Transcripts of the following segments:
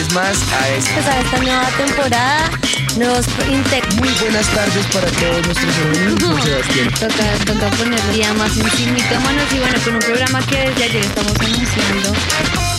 vez más a esta. Pues a esta nueva temporada, nuevos Muy buenas tardes para todos nuestros amigos. Sebastián. Toca, toca poner día más en mitómanos y bueno, con un programa que desde ayer estamos anunciando.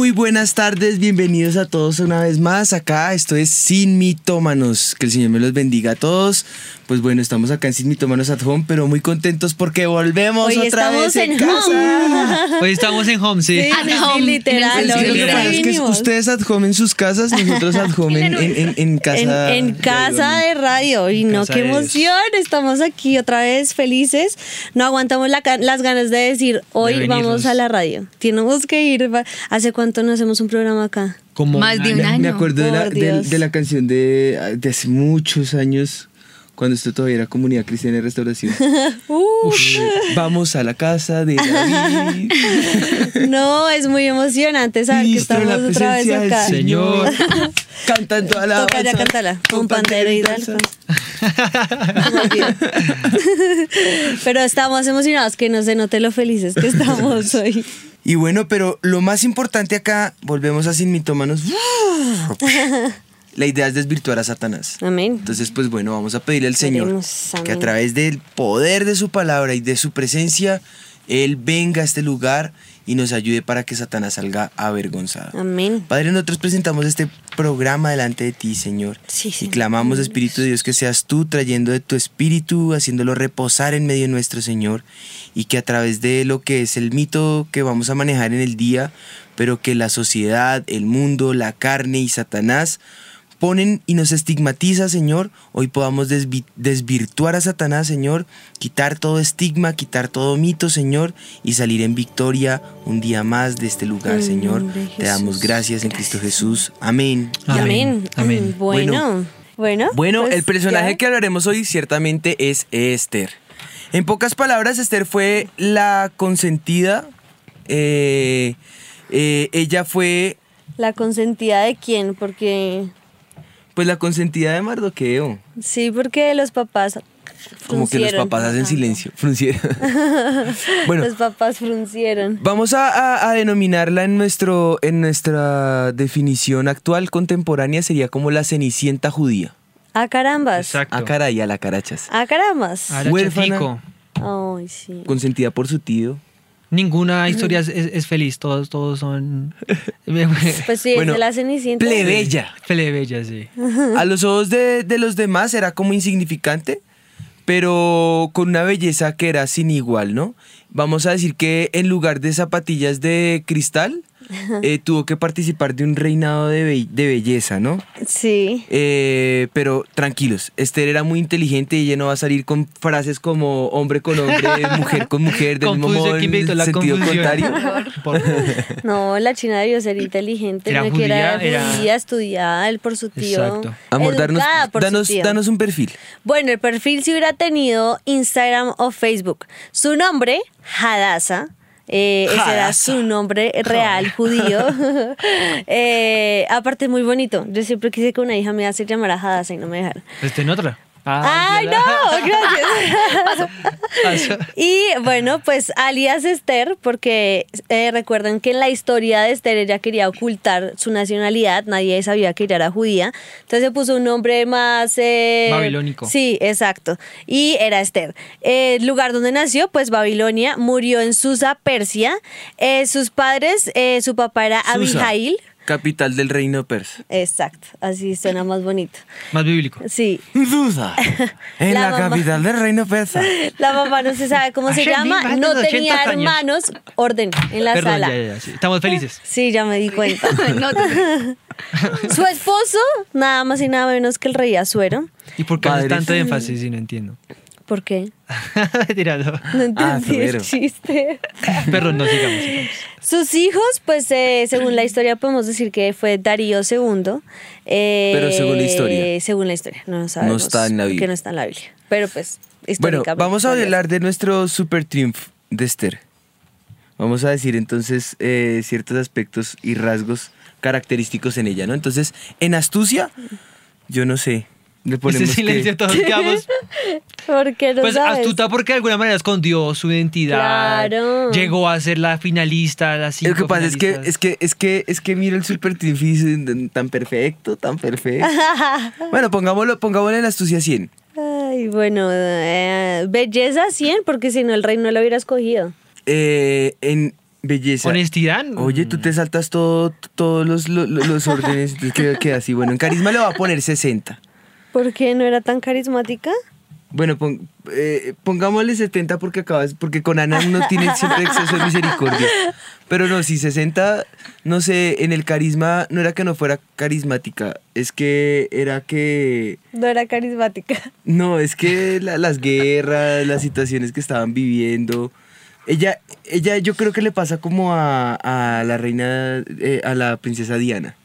Muy buenas tardes, bienvenidos a todos una vez más acá. Esto es Sin Mitómanos. Que el Señor me los bendiga a todos. Pues bueno, estamos acá en Sin Mitómanos at Home, pero muy contentos porque volvemos Hoy otra estamos vez en, en casa. home. Hoy estamos en home, sí. Sí, At sí, home, literal. Que lo que pasa es que ustedes at home en sus casas, nosotros at home en, en- en- en casa. En, en casa de radio. Y no, casa qué de emoción. Estamos aquí otra vez felices. No aguantamos la las ganas de decir, hoy venirnos. vamos a la radio. Tenemos que ir. ¿Hace cuánto no hacemos un programa acá? Como Más de un Me, año. me acuerdo de la, de- la canción de, de hace muchos años, cuando esto todavía era Comunidad Cristiana de Restauración. Vamos a la casa de David. no, es muy emocionante saber que estamos la otra vez acá. Señor. Cantan toda la Toca ya cántala. Un pandero y. Pero estamos emocionados que no se note lo felices que estamos hoy. Y bueno, pero lo más importante acá, volvemos a Sin Mitómanos. La idea es desvirtuar a Satanás. Amén. Entonces, pues bueno, vamos a pedirle al Señor que a través del poder de su palabra y de su presencia, Él venga a este lugar y nos ayude para que Satanás salga avergonzado. Amén. Padre, nosotros presentamos este programa delante de ti, Señor. Sí, y clamamos, Espíritu de Dios, que seas tú trayendo de tu espíritu, haciéndolo reposar en medio nuestro, Señor. Y que a través de lo que es el mito que vamos a manejar en el día, pero que la sociedad, el mundo, la carne y Satanás ponen y nos estigmatiza, Señor, hoy podamos desvi- desvirtuar a Satanás, Señor, quitar todo estigma, quitar todo mito, Señor, y salir en victoria un día más de este lugar, En Señor. Te damos gracias en Cristo Jesús. Amén. Amén. Amén. Mm, Bueno. Bueno. Bueno, pues el personaje ya. que hablaremos hoy ciertamente es Esther. En pocas palabras, Esther fue la consentida. eh, eh, ella fue, La consentida de quién, porque. Pues, la consentida de Mardoqueo. Sí, porque los papás. Como que los papás hacen silencio. fruncieron. bueno, Los papás fruncieron. vamos a, a- a denominarla en, nuestro, en nuestra definición actual contemporánea, sería como la cenicienta judía. Ah, carambas. Exacto. A caray, a la carachas. Ah, carambas. Huérfana. Ay, sí. Consentida por su tío. Ninguna historia es, es- es feliz, todos, todos son Pues sí, Bueno, es de la cenicienta. Plebeya. plebeyas, sí. A los ojos de, de los demás era como insignificante, pero con una belleza que era sin igual, ¿no? Vamos a decir que en lugar de zapatillas de cristal, eh, tuvo que participar de un reinado de, be- de belleza, ¿no? Sí. Eh, pero tranquilos, Esther era muy inteligente y ella no va a salir con frases como hombre con hombre, mujer con mujer, del mismo modo ¿quién en la sentido confusión? contrario. Por- No, la china debió ser inteligente. Era no que era judía, era- judía, estudiada él por su tío. Exacto. Amor, educada por su danos, tío. danos un perfil. Bueno, el perfil si hubiera tenido Instagram o Facebook. Su nombre, Hadassah. Eh, ese era su nombre real judío. Eh, aparte, muy bonito. Yo siempre quise que una hija me se llamara Hadassah y no me dejaron. Este en otra. ¡Ay, no! Gracias. y bueno, pues alias Esther, porque eh, recuerden que en la historia de Esther ella quería ocultar su nacionalidad, nadie sabía que ella era judía, entonces se puso un nombre más... eh, Babilónico. Sí, exacto. Y era Esther. Eh, El lugar donde nació, pues Babilonia, murió en Susa, Persia. Eh, sus padres, eh, su papá era Susa, Abijail. Capital del reino persa. Exacto, así suena más bonito. Más bíblico. Sí, Duda. En La la, mamá. capital del reino persa. La mamá no se sabe cómo se llama, no tenía 80 años. hermanos, orden en la Perdón, sala. ya, ya, ya, sí. Estamos felices. Sí, ya me di cuenta. No te- Su esposo, nada más y nada menos que el rey Azuero. ¿Y por qué tanto énfasis si no entiendo? ¿Por qué? Tirando. No entendí Azuero. el chiste. Perdón, no sigamos. sigamos. Sus hijos, pues eh, según la historia podemos decir que fue Darío II. eh, Pero según la historia. Según la historia, no sabemos. está en la Biblia. no está en la Biblia. Pero pues, Bueno, vamos a hablar de nuestro super triunfo de Esther. Vamos a decir entonces eh, ciertos aspectos y rasgos característicos en ella, ¿no? Entonces, en astucia, yo no sé. Le Ese ponemos que- silencio todos quedamos. Porque no Pues sabes. astuta porque de alguna manera escondió su identidad. Claro. Llegó a ser la finalista, la cinco Lo que pasa es que, es que, es que, es que mira el super triunfo tan perfecto, tan perfecto. bueno, pongámoslo, pongámosle en la astucia 100. Ay, bueno, eh, belleza 100, porque si no el rey no lo hubiera escogido. Eh, en belleza. Honestidad. Oye, tú te saltas todo, todos los, los, los órdenes, entonces queda, queda así. Bueno, en carisma le va a poner 60. ¿Por qué no era tan carismática? Bueno, pon- eh, pongámosle 70 porque acabas, porque con Ana no tiene siempre exceso de misericordia. Pero no, si 60, no sé, en el carisma no era que no fuera carismática, es que era que No era carismática. no, es que la- las guerras, las situaciones que estaban viviendo. Ella, ella yo creo que le pasa como a, a la reina, eh, a la princesa Diana.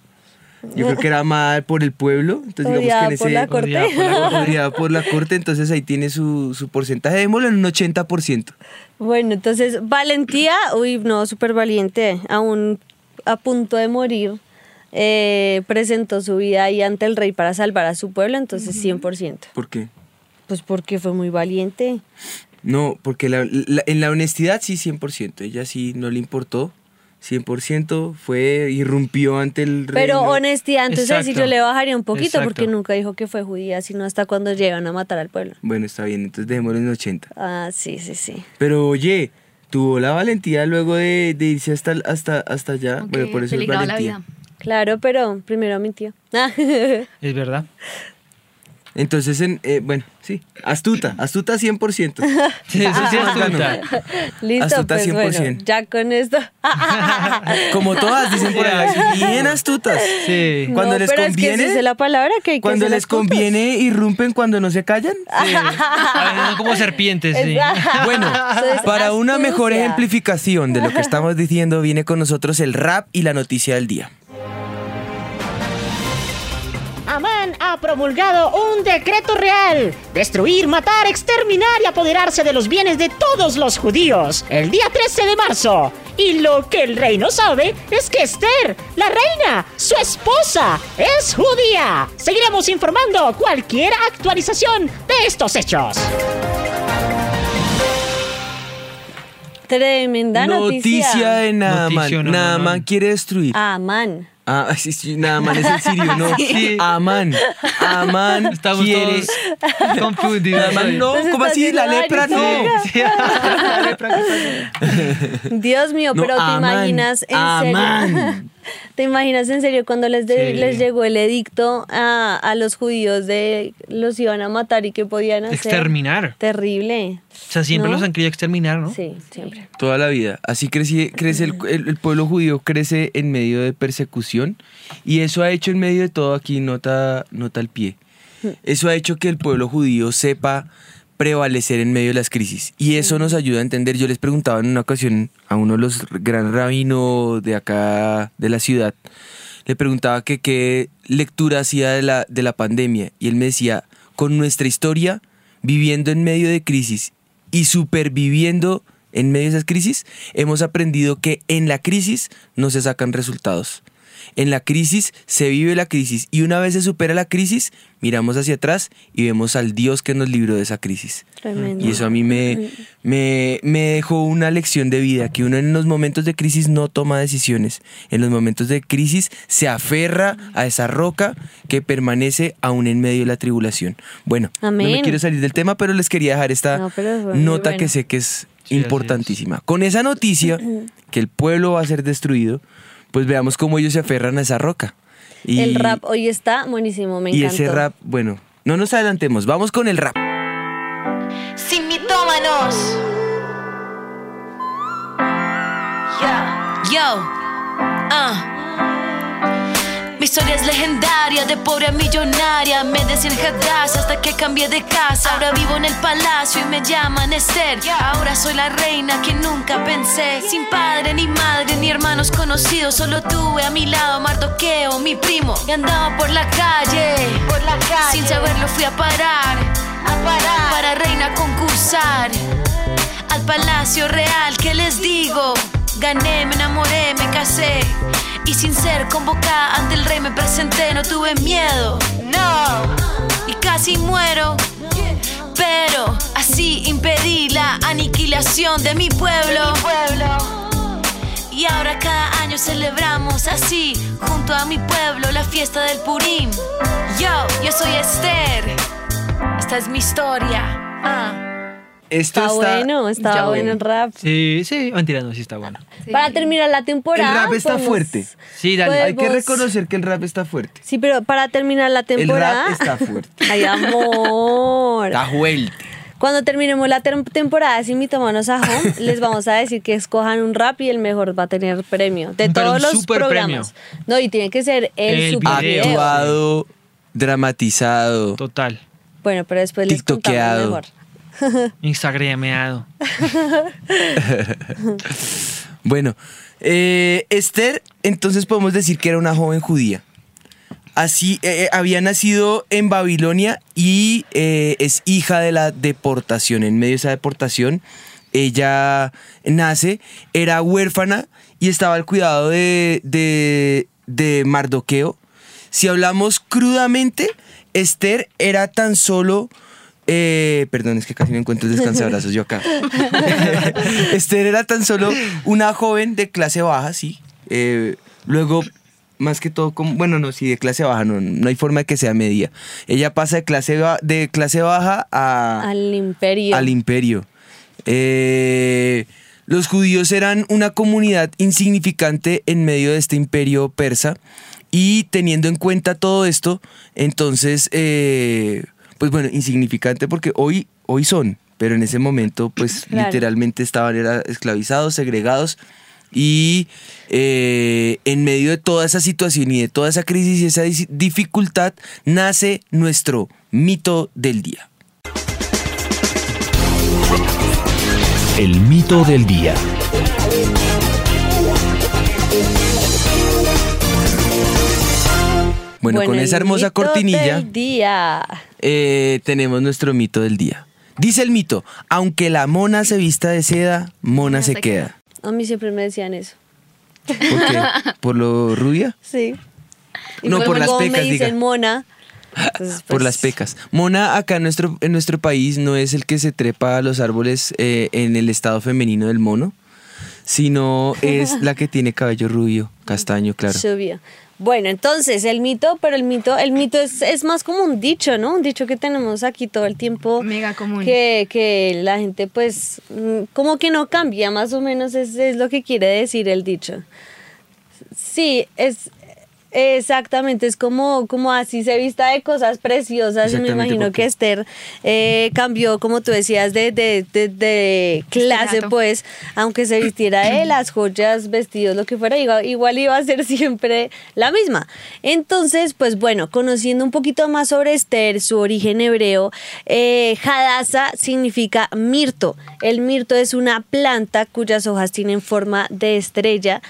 Yo creo que era amada por el pueblo. Entonces digamos Odiada que en por ese... la corte. Odiada por la corte. odiada por la corte, entonces ahí tiene su, su porcentaje. Démoslo en un 80%. Bueno, entonces, valentía, uy, no, súper valiente, aún a punto de morir, eh, presentó su vida ahí ante el rey para salvar a su pueblo, entonces 100%. ¿Por qué? Pues porque fue muy valiente. No, porque la- la- en la honestidad sí 100%. Ella sí no le importó. 100% fue, irrumpió ante el rey. Pero honestidad, entonces sí yo le bajaría un poquito Exacto. porque nunca dijo que fue judía, sino hasta cuando llegan a matar al pueblo. Bueno, está bien, entonces dejémoslo en 80. Ah, sí, sí, sí. Pero oye, tuvo la valentía luego de, de irse hasta, hasta, hasta allá. Bueno, por eso es peligraba la valentía. vida. Claro, pero primero mintió. Es verdad. Entonces, en, eh, bueno, sí, astuta, astuta 100%. Sí, eso sí ganó. astuta. Listo, Astuta pues bueno, 100%. ya con esto. Como todas, dicen por ahí, bien astutas. Sí. Cuando No, les pero es que conviene, esa es la palabra que hay que Cuando ser les astutos. conviene, irrumpen cuando no se callan. Sí. A como serpientes, sí. Bueno, es para una mejor ejemplificación de lo que estamos diciendo, viene con nosotros el rap y la noticia del día. Ha promulgado un decreto real. Destruir, matar, exterminar y apoderarse de los bienes de todos los judíos. El día 13 de marzo. Y lo que el rey no sabe es que Esther, la reina, su esposa, es judía. Seguiremos informando cualquier actualización de estos hechos. Tremenda noticia. De Naaman. Naaman quiere destruir. Amán. Ah, sí, sí, Naaman es el sirio, no. Sí. Amán. Amán Estamos quiere. todos confundidos. Hoy. no, Entonces ¿cómo así? La lepra no. La lepra pasó. Dios mío, No, pero te Amán. imaginas en serio. ¿Te imaginas en serio cuando les, de- Sí. les llegó el edicto a, a los judíos de los iban a matar y qué podían hacer? Exterminar. Terrible. O sea, siempre ¿No? los han querido exterminar, ¿no? Sí, siempre. Toda la vida. Así crece, crece el, el- el pueblo judío, crece en medio de persecución y eso ha hecho en medio de todo, aquí nota, nota al pie, eso ha hecho que el pueblo judío sepa prevalecer en medio de las crisis y eso nos ayuda a entender. Yo les preguntaba en una ocasión a uno de los gran rabinos de acá de la ciudad, le preguntaba que qué lectura hacía de la, de la pandemia y él me decía, con nuestra historia, viviendo en medio de crisis y superviviendo en medio de esas crisis, hemos aprendido que en la crisis no se sacan resultados. En la crisis se vive la crisis y una vez se supera la crisis, miramos hacia atrás y vemos al Dios que nos libró de esa crisis. Tremendo. Y eso a mí me, me, me dejó una lección de vida, que uno en los momentos de crisis no toma decisiones. En los momentos de crisis se aferra a esa roca que permanece aún en medio de la tribulación. Bueno, no me quiero salir del tema, pero les quería dejar esta No, nota bueno. que sé que es importantísima. Con esa noticia, que el pueblo va a ser destruido, pues veamos cómo ellos se aferran a esa roca. Y, El rap hoy está buenísimo, me y encantó. ese rap, bueno, no nos adelantemos, vamos con el rap. Sin mitómanos. Yo, ah. Mi historia es legendaria, de pobre a millonaria. Me decían Hadras hasta que cambié de casa. Ahora vivo en el palacio y me llaman Esther. Ahora soy la reina que nunca pensé. Sin padre, ni madre, ni hermanos conocidos. Solo tuve a mi lado Mardoqueo, mi primo. Y andaba por la calle. Por la calle. Sin saberlo fui a parar. A parar. Para reina concursar. Al palacio real, ¿qué les digo? Gané, me enamoré, me casé. Y sin ser convocada ante el rey me presenté, no tuve miedo. No. Y casi muero. Pero así impedí la aniquilación de mi pueblo. Y ahora cada año celebramos así, junto a mi pueblo, la fiesta del Purim. Yo, yo soy Esther. Esta es mi historia. Ah. Esto Está, bueno, está bueno el rap. Sí, sí, mentira, no, sí está bueno. Para terminar la El temporada. rap está podemos- fuerte. Sí, dale. Pues- Hay que reconocer que el rap está fuerte. Sí, pero para terminar la El temporada. rap está fuerte. Ay, amor. Está fuerte. Cuando terminemos la ter- temporada sin Mitomanos a Home, les vamos a decir que escojan un rap y el mejor va a tener premio. De Pero todos un los super programas. No, y tiene que ser el, El super video. Actuado, dramatizado, Total. Bueno, pero después les contamos mejor. Instagrameado. Bueno, eh, Esther, entonces podemos decir que era una joven judía. Así, eh, eh, había nacido en Babilonia y es hija de la deportación. En medio de esa deportación, ella nace, era huérfana y estaba al cuidado de, de, de Mardoqueo. Si hablamos crudamente, Esther era tan solo... eh, perdón, es que casi me encuentro el descansabrazos yo acá. Esther era tan solo una joven de clase baja, sí. Eh, luego, más que todo, como, bueno, no, sí, de clase baja, no, no hay forma de que sea media. Ella pasa de clase, de clase baja a, Al imperio. al imperio. Eh, los judíos eran una comunidad insignificante en medio de este imperio persa y teniendo en cuenta todo esto, entonces, eh, pues bueno, insignificante porque hoy, hoy son, pero en ese momento pues Claro. literalmente estaban era, esclavizados, segregados y eh, en medio de toda esa situación y de toda esa crisis y esa dificultad nace nuestro mito del día. El mito del día. Bueno, con esa hermosa mito cortinilla del día. eh, tenemos nuestro mito del día. Dice el mito, aunque la mona se vista de seda, mona se queda. A mí siempre me decían eso. ¿Por qué? ¿Por lo rubia? Sí. Y No, por las pecas, me dicen diga. mona. entonces, Por pues, las pecas. Mona acá en nuestro, en nuestro país no es el que se trepa a los árboles eh, en el estado femenino del mono, sino es la que tiene cabello rubio, castaño, claro. Bueno, entonces el mito, pero el mito, el mito es, es más como un dicho, ¿no? Un dicho que tenemos aquí todo el tiempo. Mega común. Que, que la gente, pues, mm, como que no cambia, más o menos es, es lo que quiere decir el dicho. Sí, es exactamente, es como, como así se vista de cosas preciosas. Y me imagino que Esther eh, cambió, como tú decías, de, de, de, de clase, pues, aunque se vistiera de las joyas, vestidos, lo que fuera, igual, igual iba a ser siempre la misma. Entonces, pues bueno, conociendo un poquito más sobre Esther, su origen hebreo, eh, Hadassah significa mirto. El mirto es una planta cuyas hojas tienen forma de estrella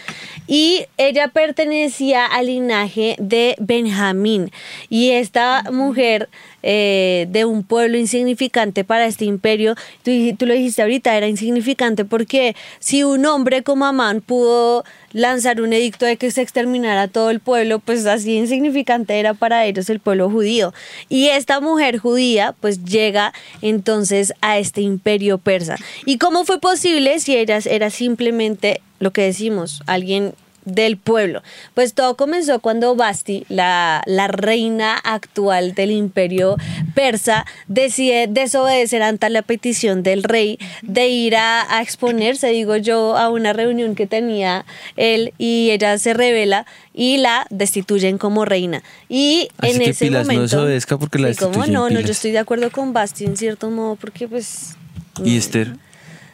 y ella pertenecía al linaje de Benjamín. Y esta mujer eh, de un pueblo insignificante para este imperio, tú, tú lo dijiste ahorita, era insignificante porque si un hombre como Amán pudo lanzar un edicto de que se exterminara todo el pueblo, pues así insignificante era para ellos el pueblo judío. Y esta mujer judía pues llega entonces a este imperio persa. ¿Y cómo fue posible si ella era simplemente lo que decimos, alguien del pueblo. Pues todo comenzó cuando Basti, la, la reina actual del imperio persa, decide desobedecer ante la petición del rey de ir a, a exponerse, digo yo, a una reunión que tenía él y ella se revela y la destituyen como reina. Y Así en que ese pilas, no momento... desobedezca porque la Sí, ¿cómo destituyen, no, no, yo estoy de acuerdo con Basti en cierto modo porque pues... Y Esther.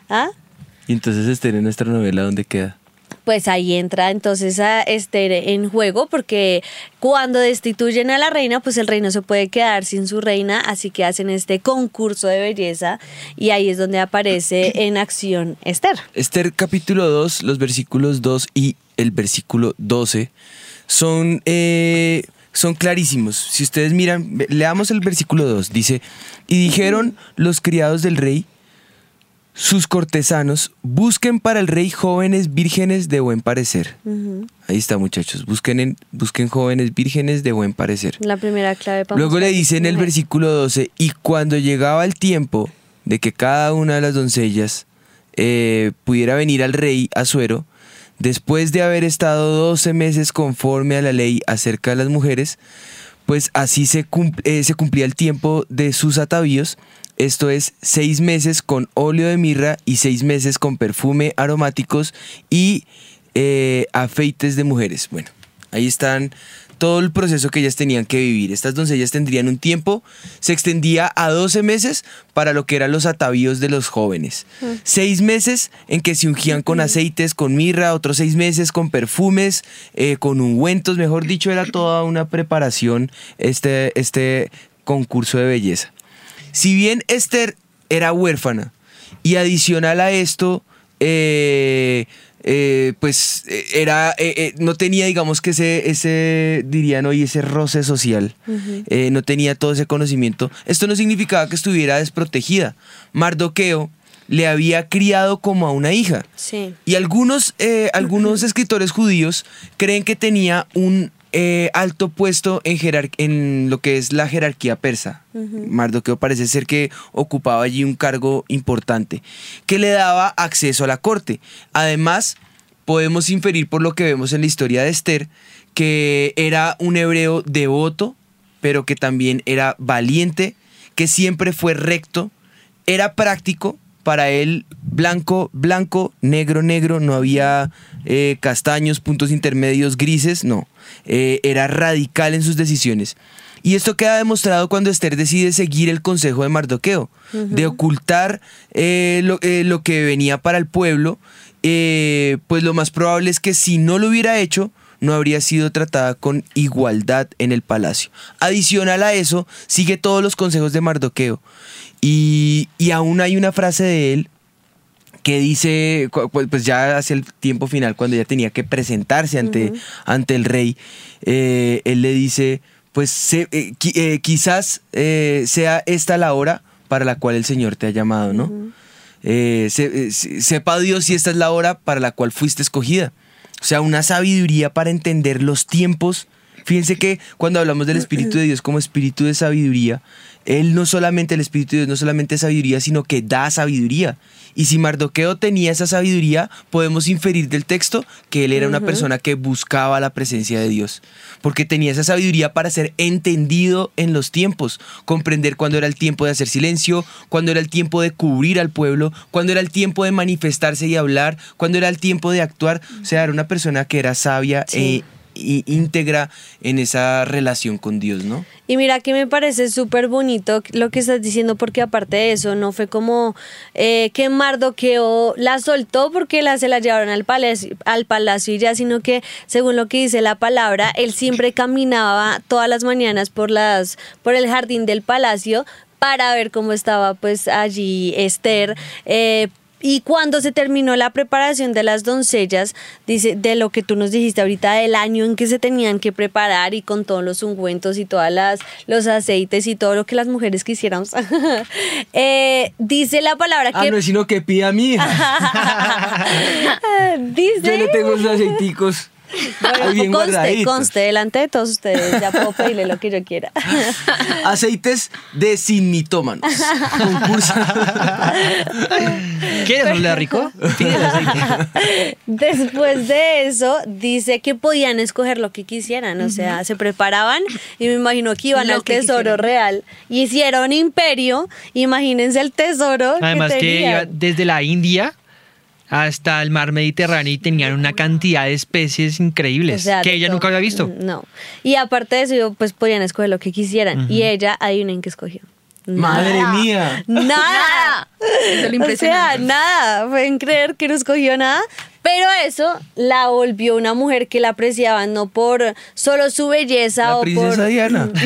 ¿Ah? Y entonces Esther en nuestra novela, ¿dónde queda? Pues ahí entra entonces a Esther en juego porque cuando destituyen a la reina pues el rey no se puede quedar sin su reina así que hacen este concurso de belleza y ahí es donde aparece en acción Esther. Esther capítulo 2, los versículos 2 y el versículo 12 son, eh, son clarísimos. Si ustedes miran, leamos el versículo 2. Dice, y dijeron los criados del rey, sus cortesanos, busquen para el rey jóvenes vírgenes de buen parecer. Ahí está, muchachos. Busquen, en- busquen jóvenes vírgenes de buen parecer. La primera clave para Luego le dice en el versículo 12, y cuando llegaba el tiempo de que cada una de las doncellas eh, pudiera venir al rey Asuero, después de haber estado 12 meses conforme a la ley acerca de las mujeres, pues así se, cum- eh, se cumplía el tiempo de sus atavíos, esto es seis meses con óleo de mirra y seis meses con perfume aromáticos y eh, afeites de mujeres. Bueno, ahí están todo el proceso que ellas tenían que vivir. Estas doncellas tendrían un tiempo, se extendía a 12 meses para lo que eran los atavíos de los jóvenes. Seis meses en que se ungían con aceites, con mirra, otros seis meses con perfumes, eh, con ungüentos, mejor dicho, era toda una preparación este, este concurso de belleza. Si bien Esther era huérfana y adicional a esto, eh, eh, pues eh, era, eh, no tenía, digamos que ese, ese, dirían hoy, ese roce social, no tenía todo ese conocimiento. Esto no significaba que estuviera desprotegida. Mardoqueo le había criado como a una hija. Sí. Y algunos, algunos escritores judíos creen que tenía un eh, alto puesto en, jerar- en lo que es la jerarquía persa. Mardoqueo parece ser que ocupaba allí un cargo importante, que le daba acceso a la corte. Además, podemos inferir por lo que vemos en la historia de Esther, que era un hebreo devoto, pero que también era valiente, que siempre fue recto, era práctico, para él blanco, blanco, negro, negro, no había eh, castaños, puntos intermedios, grises, no, Eh, era radical en sus decisiones. Y esto queda demostrado cuando Esther decide seguir el consejo de Mardoqueo, de ocultar eh, lo, lo que venía para el pueblo, pues lo más probable es que si no lo hubiera hecho, no habría sido tratada con igualdad en el palacio. Adicional a eso, sigue todos los consejos de Mardoqueo. Y, y aún hay una frase de él que dice, pues ya hacia el tiempo final, cuando ya tenía que presentarse ante, ante el rey, eh, él le dice, pues se- eh, qui- eh, quizás eh, sea esta la hora para la cual el Señor te ha llamado, ¿no? Se- se- sepa Dios si esta es la hora para la cual fuiste escogida. O sea, una sabiduría para entender los tiempos. Fíjense que cuando hablamos del Espíritu de Dios como Espíritu de sabiduría, Él no solamente, el Espíritu de Dios no solamente es sabiduría, sino que da sabiduría. Y si Mardoqueo tenía esa sabiduría, podemos inferir del texto que él era una persona que buscaba la presencia de Dios. Porque tenía esa sabiduría para ser entendido en los tiempos, comprender cuándo era el tiempo de hacer silencio, cuándo era el tiempo de cubrir al pueblo, cuándo era el tiempo de manifestarse y hablar, cuándo era el tiempo de actuar. O sea, era una persona que era sabia Sí. e íntegra en esa relación con Dios, ¿no? Y mira que me parece súper bonito lo que estás diciendo, porque aparte de eso, no fue como eh, que Mardoqueo la soltó porque se la llevaron al palacio, al palacio y ya, sino que según lo que dice la palabra, él siempre caminaba todas las mañanas por, las, por el jardín del palacio para ver cómo estaba pues allí Esther. eh, y cuando se terminó la preparación de las doncellas, dice, de lo que tú nos dijiste ahorita, del año en que se tenían que preparar y con todos los ungüentos y todas las los aceites y todo lo que las mujeres quisiéramos, eh, dice la palabra Ah, que no es sino que pida a mi hija. dice Yo le tengo sus aceiticos. Bueno, conste, conste delante de todos ustedes, ya puedo pedirle lo que yo quiera. Aceites de sin mitómanos. Concurso. ¿Quieres oler rico? Después de eso, dice que podían escoger lo que quisieran, o sea, se preparaban y me imagino que iban Lo al que tesoro quisieran. real. Hicieron imperio, imagínense el tesoro. Además que, que iba tenían. desde la India hasta el mar Mediterráneo y tenían una cantidad de especies increíbles O sea, que ella todo. nunca había visto. No. Y aparte de eso, pues podían escoger lo que quisieran. Y ella, adivinen qué escogió. Madre Nada. mía. Nada. Eso es lo O sea, nada. Pueden creer que no escogió nada. Pero eso la volvió una mujer que la apreciaban no por solo su belleza La o princesa por. Diana.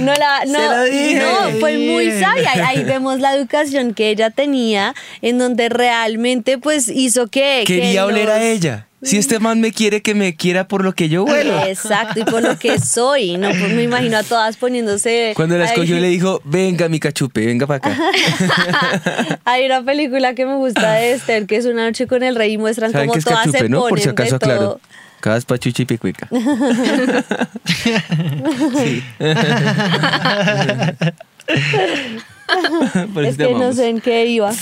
No, la, no, Se dije. no, fue muy sabia. Ahí- Ahí vemos la educación que ella tenía, en donde realmente pues hizo que... que Quería oler los- a ella. Si este man me quiere, que me quiera por lo que yo vuelo. Exacto, y por lo que soy. No, pues me imagino a todas poniéndose. Cuando la ahí. escogió le dijo, venga mi cachupe, venga para acá. Hay una película que me gusta de Esther, que es Una noche con el rey, y muestran ¿Saben cómo todas se cachupe, no? ponen Por si acaso de todo. aclaro. Cada pachucha y picuica. Sí. Es que no sé en qué iba.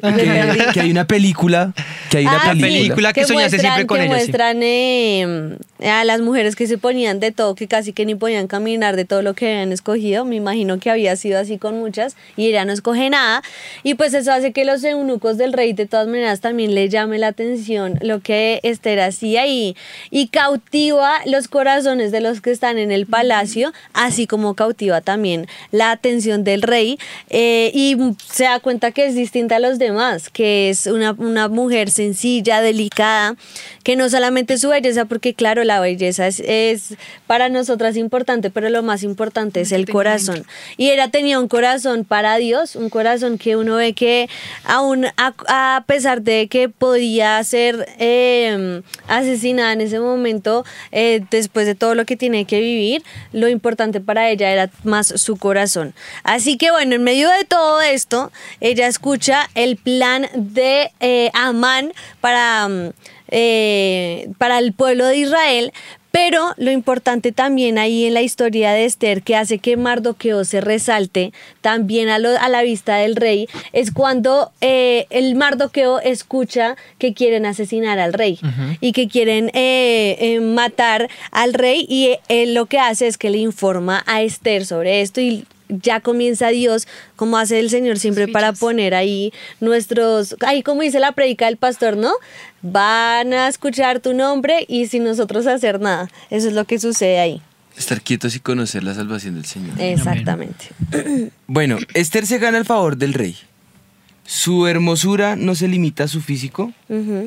Que, que hay una película, que hay una Ah, película. película que soñaste siempre con que ella, sí. muestran eh, a las mujeres que se ponían de todo, que casi que ni podían caminar de todo lo que habían escogido. Me imagino que había sido así con muchas y ella no escoge nada. Y pues eso hace que los eunucos del rey de todas maneras también le llame la atención lo que Esther hacía y, y cautiva los corazones de los que están en el palacio, así como cautiva también la atención del rey eh, y se da cuenta que es distinta a los demás, que es una, una mujer sencilla, delicada, que no solamente su belleza, porque claro, la belleza es, es para nosotras importante, pero lo más importante es el corazón. Y ella tenía un corazón para Dios, un corazón que uno ve que aún a, a pesar de que podía ser eh, asesinada en ese momento, eh, después de todo lo que tiene que vivir, lo importante para ella era más su corazón. Así que bueno, en medio de todo esto, ella escucha el plan de eh, Amán para, mm, eh, para el pueblo de Israel, pero lo importante también ahí en la historia de Esther, que hace que Mardoqueo se resalte también a, lo- a la vista del rey, es cuando eh, el Mardoqueo escucha que quieren asesinar al rey y que quieren eh, eh, matar al rey y él lo que hace es que le informa a Esther sobre esto y ya comienza Dios, como hace el Señor siempre para poner ahí nuestros, ahí como dice la predica del pastor, ¿no? Van a escuchar tu nombre y sin nosotros hacer nada. Eso es lo que sucede ahí. Estar quietos y conocer la salvación del Señor. Exactamente. Bueno, Esther se gana el favor del rey. Su hermosura no se limita a su físico,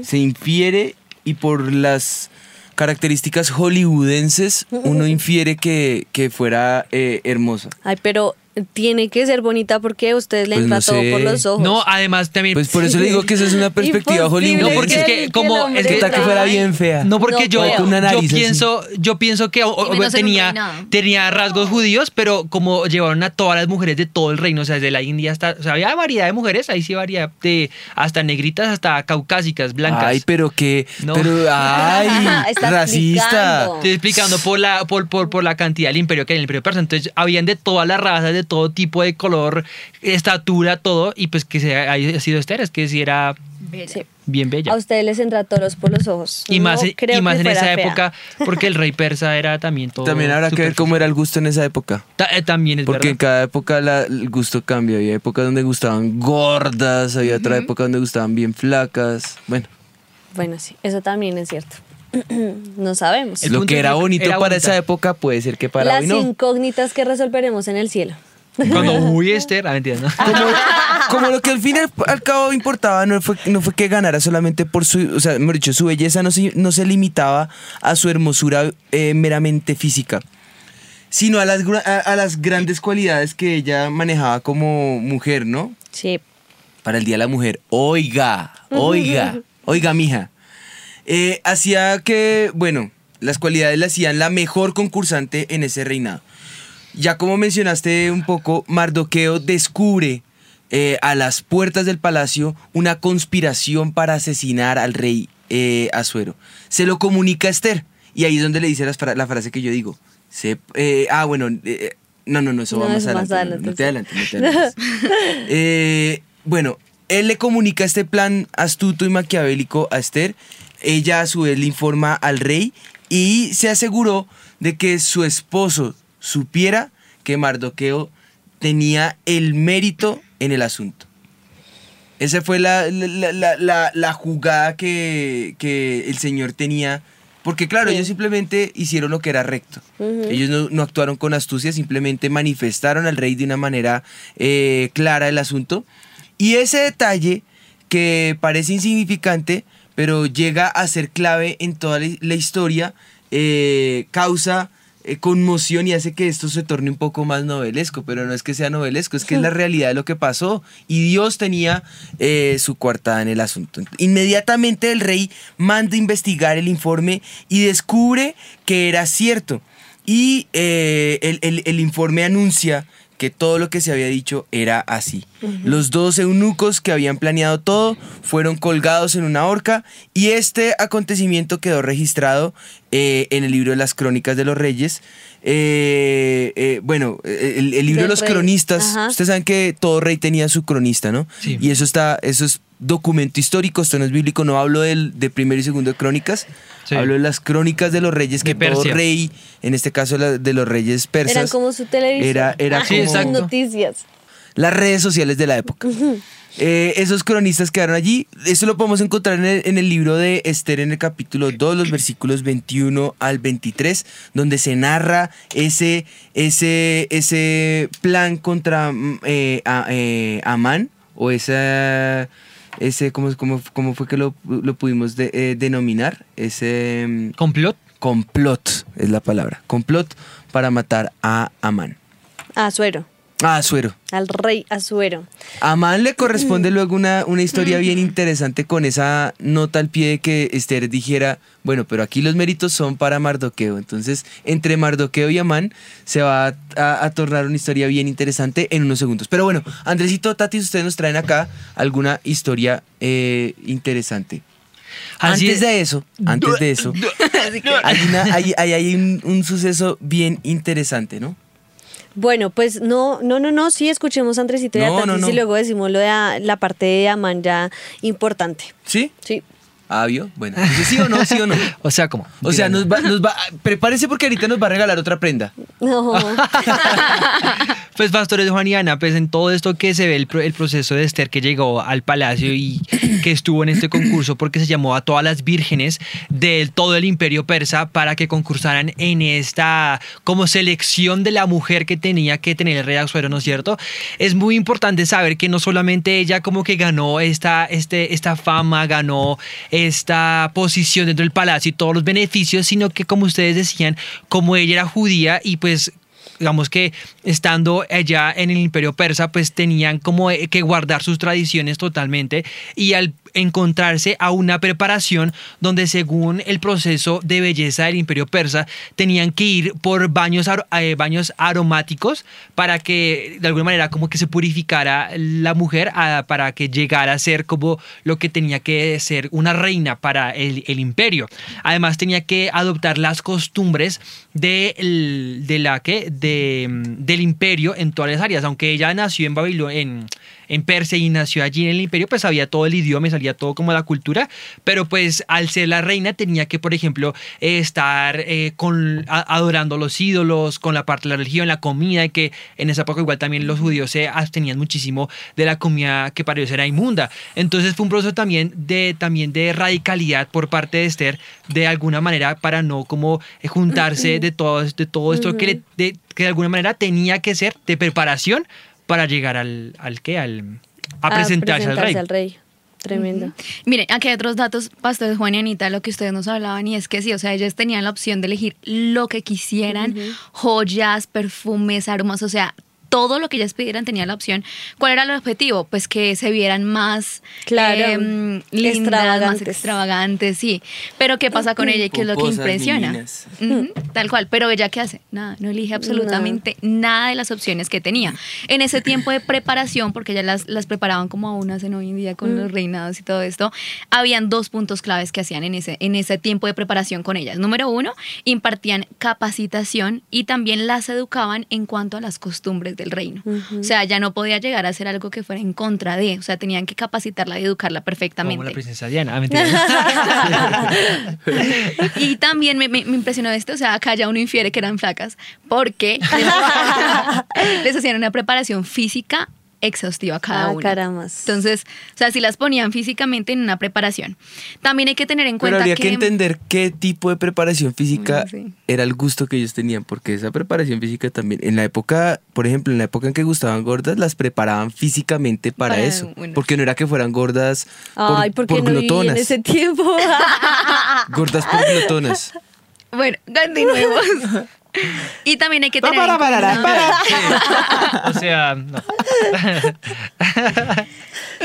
se infiere y por las características hollywoodenses uno infiere que, que fuera eh, hermosa. Ay, pero tiene que ser bonita porque ustedes le Pues entra no todo sé. por los ojos. No, además también. Pues por eso le digo que esa es una perspectiva hollywoodense. No, porque es que como- es que tal que fuera bien fea. No, porque No yo, creo. Con una yo así. pienso, yo pienso que tenía, tenía rasgos judíos, pero como llevaron a todas las mujeres de todo el reino, o sea, desde la India hasta, o sea, había variedad de mujeres, ahí sí variedad de hasta negritas hasta caucásicas, blancas. Ay, pero que, No. pero, ay, Está racista. explicando. Estoy explicando por la, por, por, por la cantidad del imperio que hay en el imperio persa. Entonces, habían de todas las razas, de todo tipo de color, estatura, todo. Y pues que se haya sido Esther, es que sí era bien bella. A ustedes les entra todos por los ojos. Y más, No y más que en esa fea. época, porque el rey persa era también todo. También habrá que ver cómo era el gusto en esa época. Ta- eh, también es Porque en cada época la- el gusto cambia. Había épocas donde gustaban gordas, había otra época donde gustaban bien flacas. Bueno, Bueno, sí, eso también es cierto. no sabemos. Lo que era bonito era para bonita. esa época puede ser que para Las hoy no. incógnitas que resolveremos en el cielo. Cuando uy Esther, ah, mentira, ¿no? Como, como lo que al fin y al, cabo importaba no fue, no fue que ganara solamente por su, o sea, mejor dicho, su belleza no se, no se limitaba a su hermosura eh, meramente física, sino a las, a, a las grandes cualidades que ella manejaba como mujer, ¿no? Sí. para el Día de la Mujer. Oiga, oiga, oiga, mija. Eh, hacía que, bueno, las cualidades le hacían la mejor concursante en ese reinado. Ya como mencionaste un poco, Mardoqueo descubre eh, a las puertas del palacio una conspiración para asesinar al rey eh, Asuero. Se lo comunica a Esther y ahí es donde le dice fra- la frase que yo digo. Se, eh, ah, bueno, no, no, no, eso No, va más eso más adelante. no, no te adelante, adelantes, no te adelantes. Bueno, él le comunica este plan astuto y maquiavélico a Esther. Ella a su vez le informa al rey y se aseguró de que su esposo supiera que Mardoqueo tenía el mérito en el asunto. Esa fue la, la, la- la- jugada que, que el Señor tenía. Porque claro, Sí. ellos simplemente hicieron lo que era recto. Ellos no, no actuaron con astucia, simplemente manifestaron al rey de una manera eh, clara el asunto. Y ese detalle que parece insignificante, pero llega a ser clave en toda la, la historia, eh, causa eh, conmoción y hace que esto se torne un poco más novelesco, pero no es que sea novelesco, es que es la realidad de lo que pasó y Dios tenía eh, su coartada en el asunto. Inmediatamente el rey manda investigar el informe y descubre que era cierto y eh, el, el- el informe anuncia que todo lo que se había dicho era así. Los dos eunucos que habían planeado todo fueron colgados en una horca y este acontecimiento quedó registrado eh, en el libro de las crónicas de los reyes. Eh, eh, bueno, el, el libro de los rey. cronistas, Ajá. ustedes saben que todo rey tenía su cronista, ¿no? Sí. Y eso está, eso es documento histórico, esto no es bíblico, no hablo del, de primero y segundo de crónicas, Sí. hablo de las crónicas de los reyes, que De todo rey, en este caso la- de los reyes persas, Eran como su televisión. Era- era Sí, sus exacto. noticias. las redes sociales de la época. Eh, esos cronistas quedaron allí. Eso lo podemos encontrar en el, en el libro de Esther, en el capítulo 2, los versículos 21 al 23, donde se narra ese, ese, ese plan contra mm, eh, a- eh, Amán, o esa, ese, ¿cómo, cómo, cómo fue que lo, lo pudimos de- eh, denominar? Ese mm, ¿Complot? complot, es la palabra. Complot para matar a Amán. Azuero. Ah, Suero. Al rey Azuero. A Amán le corresponde luego una, una historia bien interesante con esa nota al pie de que Esther dijera, bueno, pero aquí los méritos son para Mardoqueo. Entonces, entre Mardoqueo y Amán se va a, a- a tornar una historia bien interesante en unos segundos. Pero bueno, Andresito, Tati, ustedes nos traen acá alguna historia eh, interesante. Así antes es. de eso, antes de eso, hay, una- hay- hay- hay un, un suceso bien interesante, ¿no? Bueno, pues no, no, no, no, sí, escuchemos a Andresito y a Tatis no, no. y luego decimos lo de a- la parte de Amán ya importante. ¿Sí? Sí. Ah, ¿vio? Bueno, entonces, ¿sí o no? ¿Sí o no? O sea, como. O sea, nos va, nos va, prepárese porque ahorita nos va a regalar otra prenda. No. Pues pastores Juan y Ana, pues en todo esto que se ve el, pro- el proceso de Esther que llegó al palacio y que estuvo en este concurso porque se llamó a todas las vírgenes de todo el imperio persa para que concursaran en esta como selección de la mujer que tenía que tener el rey Asuero, ¿no es cierto? Es muy importante saber que no solamente ella como que ganó esta, este, esta fama, ganó esta posición dentro del palacio y todos los beneficios, sino que como ustedes decían, como ella era judía y pues digamos que estando allá en el imperio persa, pues tenían como eh, que guardar sus tradiciones totalmente y al encontrarse a una preparación donde según el proceso de belleza del imperio persa tenían que ir por baños, eh, baños aromáticos para que de alguna manera como que se purificara la mujer para que llegara a ser como lo que tenía que ser una reina para el, el imperio. Además tenía que adoptar las costumbres de, de la de, mm, del imperio en todas las áreas. Aunque ella nació en Babilonia, en, en Persia y nació allí en el imperio, pues sabía todo el idioma y salía todo como la cultura. Pero pues al ser la reina tenía que, por ejemplo, estar eh, con, a- adorando los ídolos, con la parte de la religión, la comida, y que en esa época igual también los judíos se abstenían muchísimo de la comida que para ellos era inmunda. Entonces fue un proceso también de, también de radicalidad por parte de Esther, de alguna manera, para no como juntarse de todo, de todo esto que, le- de, que de alguna manera tenía que ser de preparación para llegar al, al ¿qué? Al, a presentarse, al rey. Tremendo. Miren, aquí hay otros datos, pastores Juan y Anita, lo que ustedes nos hablaban, y es que sí, o sea, ellos tenían la opción de elegir lo que quisieran, joyas, perfumes, aromas, o sea, todo lo que ellas pidieran tenía la opción. ¿Cuál era el objetivo? Pues que se vieran más Claro, em, lindas, más extravagantes. sí. Pero ¿qué pasa con ella y qué es lo que impresiona? tal cual. Pero ella qué hace? Nada, no elige absolutamente nada de las opciones que tenía. En ese tiempo de preparación, porque ellas las, las preparaban como aún hacen hoy en día con los reinados y todo esto, habían dos puntos claves que hacían en ese, en ese tiempo de preparación con ellas. Número uno, impartían capacitación y también las educaban en cuanto a las costumbres del reino. O sea, ya no podía llegar a hacer algo que fuera en contra de, o sea, tenían que capacitarla y educarla Como perfectamente. la princesa Diana. Ah, mentira. y también me, me- me impresionó esto, o sea, acá ya uno infiere que eran flacas, porque les, les hacían una preparación física exhaustiva cada Ah, una. caramas. Entonces, o sea, si las ponían físicamente en una preparación. También hay que tener en Pero cuenta habría que... que entender qué tipo de preparación física Mm, sí. era el gusto que ellos tenían, porque esa preparación física también, en la época, por ejemplo, en la época en que gustaban gordas, las preparaban físicamente para, Para eso, porque no era que fueran gordas por, Ay, ¿por qué por no viví en glotonas, ese tiempo? gordas por glotonas. Bueno, continuemos. Y también hay que tener Para, en para, cuenta- para, O sea, no.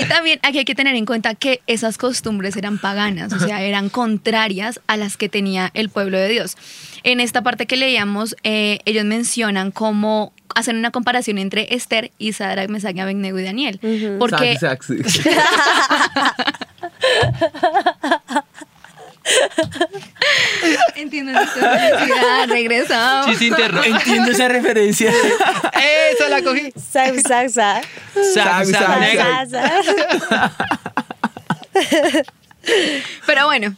Y también aquí hay que tener en cuenta que esas costumbres eran paganas, o sea, eran contrarias a las que tenía el pueblo de Dios. En esta parte que leíamos, eh, ellos mencionan cómo hacen una comparación entre Esther y Sadrach, Mesach, Abednego y Daniel. Porque Sac, sac, sí. entiendo nuestra felicidad, regresamos. Chiste interno. Entiendo esa referencia. Eso la cogí. Sa, sa, sa. Sac, sac, Sa, negro. sa, sa. Pero bueno,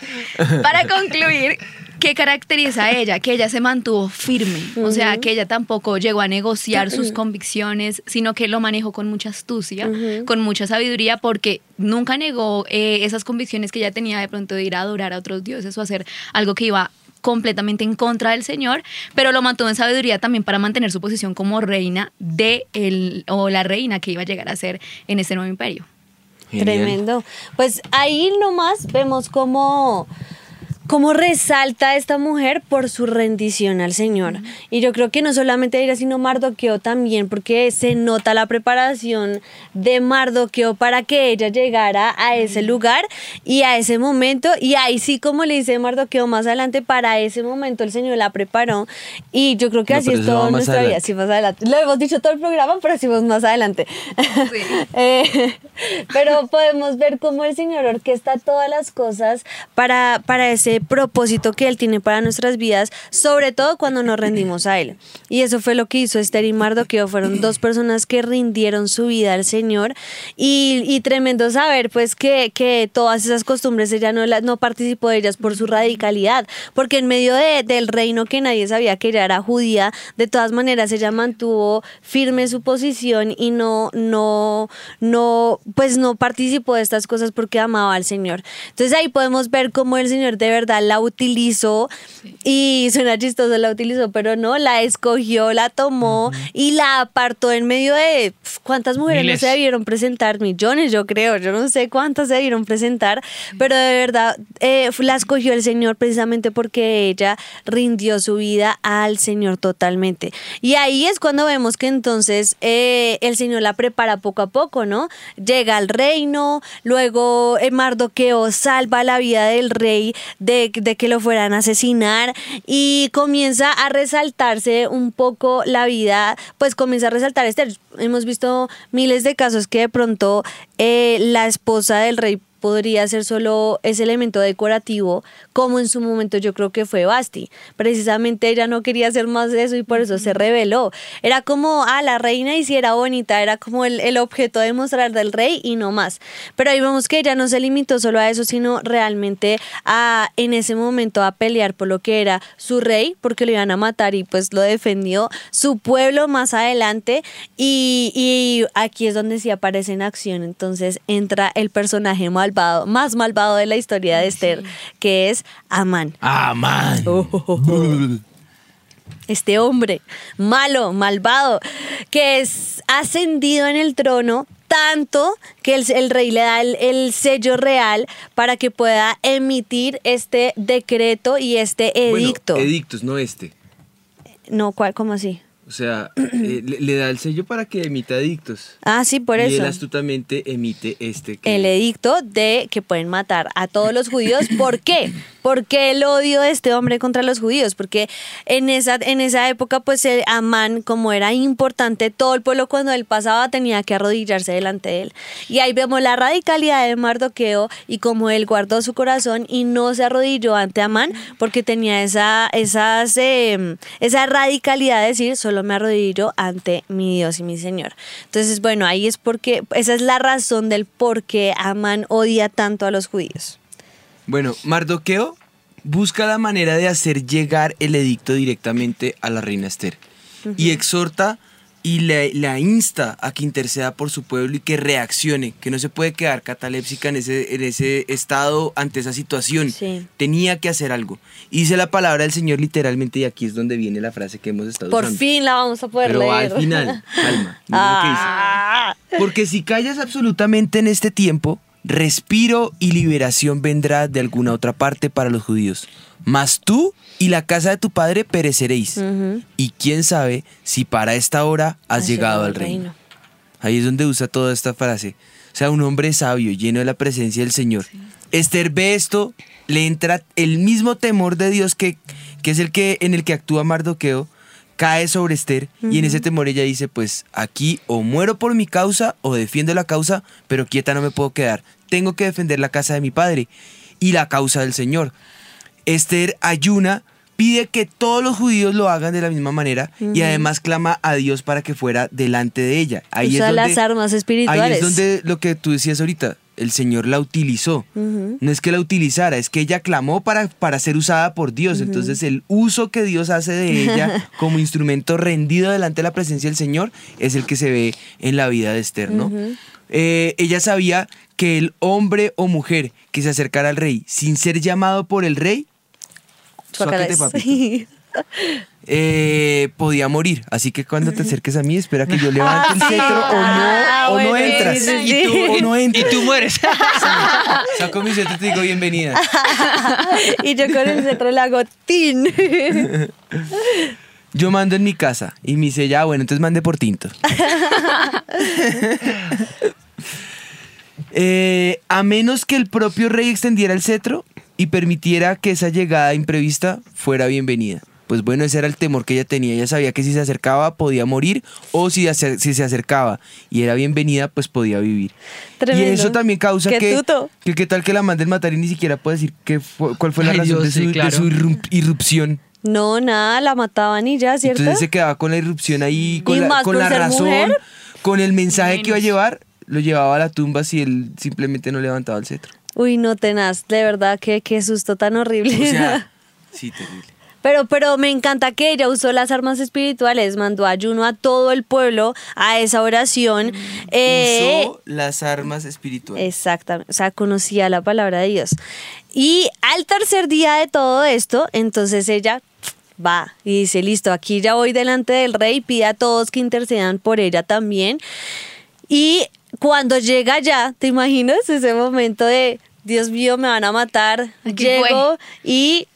para concluir, ¿qué caracteriza a ella? Que ella se mantuvo firme, o sea, que ella tampoco llegó a negociar sus convicciones, sino que lo manejó con mucha astucia, con mucha sabiduría, porque nunca negó eh, esas convicciones que ella tenía de pronto de ir a adorar a otros dioses o hacer algo que iba completamente en contra del Señor, pero lo mantuvo en sabiduría también para mantener su posición como reina de el, o la reina que iba a llegar a ser en este nuevo imperio. Tremendo. Pues ahí nomás vemos cómo, cómo resalta esta mujer por su rendición al Señor. Y yo creo que no solamente ella, sino Mardoqueo también, porque se nota la preparación de Mardoqueo para que ella llegara a ese lugar y a ese momento. Y ahí sí, como le dice Mardoqueo más adelante, para ese momento el Señor la preparó. Y yo creo que No, así es más nuestra vida. adelante. Sí, más adelante. Lo hemos dicho todo el programa, pero así vamos más adelante. Eh, pero podemos ver cómo el Señor orquesta todas las cosas para, para ese propósito que Él tiene para nuestras vidas, sobre todo cuando nos rendimos a Él. Y eso fue lo que hizo Esther y Mardoqueo. Fueron dos personas que rindieron su vida al Señor. Y, y tremendo saber, pues, que, que todas esas costumbres ella no, la- no participó de ellas por su radicalidad, porque en medio de- del reino que nadie sabía que ella era judía, de todas maneras ella mantuvo firme su posición y no, no, no, pues no participó de estas cosas porque amaba al Señor. Entonces ahí podemos ver cómo el Señor de verdad la utilizó y suena chistoso la utilizó, pero no, la escogió, la tomó y la apartó en medio de cuántas mujeres Miles. no se debieron presentar, millones yo creo, yo no sé cuántas se debieron presentar, pero de verdad eh, la escogió el Señor precisamente porque ella rindió su vida al Señor totalmente. Y ahí es cuando vemos que entonces eh, el Señor la prepara poco a poco, ¿no? Llega al reino, luego eh, Mardoqueo salva la vida del rey de, de que lo fueran a asesinar y comienza a resaltarse un poco la vida, pues comienza a resaltar Esther. Hemos visto miles de casos que de pronto eh, la esposa del rey podría ser solo ese elemento decorativo, como en su momento yo creo que fue Basti. Precisamente ella no quería hacer más de eso y por eso se rebeló. Era como, ah, la reina y si era bonita, era como el, el objeto de mostrar del rey y no más. Pero ahí vemos que ella no se limitó solo a eso, sino realmente a, en ese momento a pelear por lo que era su rey, porque lo iban a matar y pues lo defendió, su pueblo más adelante y, y aquí es donde sí aparece en acción. Entonces entra el personaje malvado, más malvado de la historia de Esther, que es Amán. Ah, man. Este hombre malo, malvado, que es ascendido en el trono tanto que el, el rey le da el, el sello real para que pueda emitir este decreto y este edicto. Bueno, edictos, no este. no, ¿cuál? ¿Cómo así? O sea, eh, le, le da el sello para que emita edictos. Ah, sí, por y eso. él astutamente emite este. que- el edicto de que pueden matar a todos los judíos. ¿Por qué? ¿Por qué el odio de este hombre contra los judíos? Porque en esa, en esa época, pues el Amán, como era importante, todo el pueblo cuando él pasaba tenía que arrodillarse delante de él. Y ahí vemos la radicalidad de Mardoqueo y como él guardó su corazón y no se arrodilló ante Amán porque tenía esa, esas, eh, esa radicalidad de decir, solo me arrodillo ante mi Dios y mi Señor. Entonces, bueno, ahí es porque, esa es la razón del por qué Amán odia tanto a los judíos. Bueno, Mardoqueo busca la manera de hacer llegar el edicto directamente a la reina Esther y exhorta y le- la insta a que interceda por su pueblo y que reaccione, que no se puede quedar catalépsica en ese, en ese estado ante esa situación. Sí. Tenía que hacer algo. Y dice la palabra del Señor literalmente y aquí es donde viene la frase que hemos estado Por usando. fin la vamos a poder Pero leer. al final, calma. mira lo que. Ah, Porque si callas absolutamente en este tiempo, respiro y liberación vendrá de alguna otra parte para los judíos. Mas tú y la casa de tu padre pereceréis. Y quién sabe si para esta hora has, llegado, al reino. Ahí es donde usa toda esta frase. O sea, un hombre sabio, lleno de la presencia del Señor. Esther ve esto, le entra el mismo temor de Dios que, que es el que en el que actúa Mardoqueo, cae sobre Esther y en ese temor ella dice, pues aquí o muero por mi causa o defiendo la causa, pero quieta no me puedo quedar. Tengo que defender la casa de mi padre y la causa del Señor. Esther ayuna, pide que todos los judíos lo hagan de la misma manera y además clama a Dios para que fuera delante de ella. Ahí Usa es donde, las armas espirituales. Ahí es donde lo que tú decías ahorita, el Señor la utilizó. No es que la utilizara, es que ella clamó para, para ser usada por Dios. Entonces el uso que Dios hace de ella como instrumento rendido delante de la presencia del Señor es el que se ve en la vida de Esther, ¿no? Eh, ella sabía que el hombre o mujer que se acercara al rey sin ser llamado por el rey, papito, eh, podía morir. Así que cuando te acerques a mí, espera que yo levante el cetro o no, Ah, o no bueno, entras. sí, sí, Y sí. tú, o no Y entras. tú mueres. Saco mi cetro y te digo bienvenida. y yo con el cetro le hago tin. Yo mando en mi casa y me dice, ya, bueno, entonces mande por tinto. Eh, a menos que el propio rey extendiera el cetro y permitiera que esa llegada imprevista fuera bienvenida. Pues bueno, ese era el temor que ella tenía. Ella sabía que si se acercaba podía morir o si, acer- si se acercaba y era bienvenida, pues podía vivir. Tremendo. Y eso también causa Qué que, que qué tal que la manden matar y ni siquiera puede decir qué fue- cuál fue la Ay, razón Dios, de, su, sí, de claro. su irrum- irrupción. No, nada, la mataban y ya, ¿cierto? Entonces se quedaba con la irrupción ahí, con la, con razón, mujer. con el mensaje que iba a llevar, lo llevaba a la tumba si él simplemente no levantaba el cetro. Uy, no tenaz, de verdad, qué, qué susto tan horrible. O sea, sí, terrible. Pero, pero me encanta que ella usó las armas espirituales, mandó ayuno a todo el pueblo a esa oración. Eh, Usó las armas espirituales. Exactamente, o sea, conocía la palabra de Dios. Y al tercer día de todo esto, entonces ella va y dice, listo, aquí ya voy delante del rey, pide a todos que intercedan por ella también. Y cuando llega ya, ¿te imaginas ese momento de, Dios mío, me van a matar? Aquí Llego y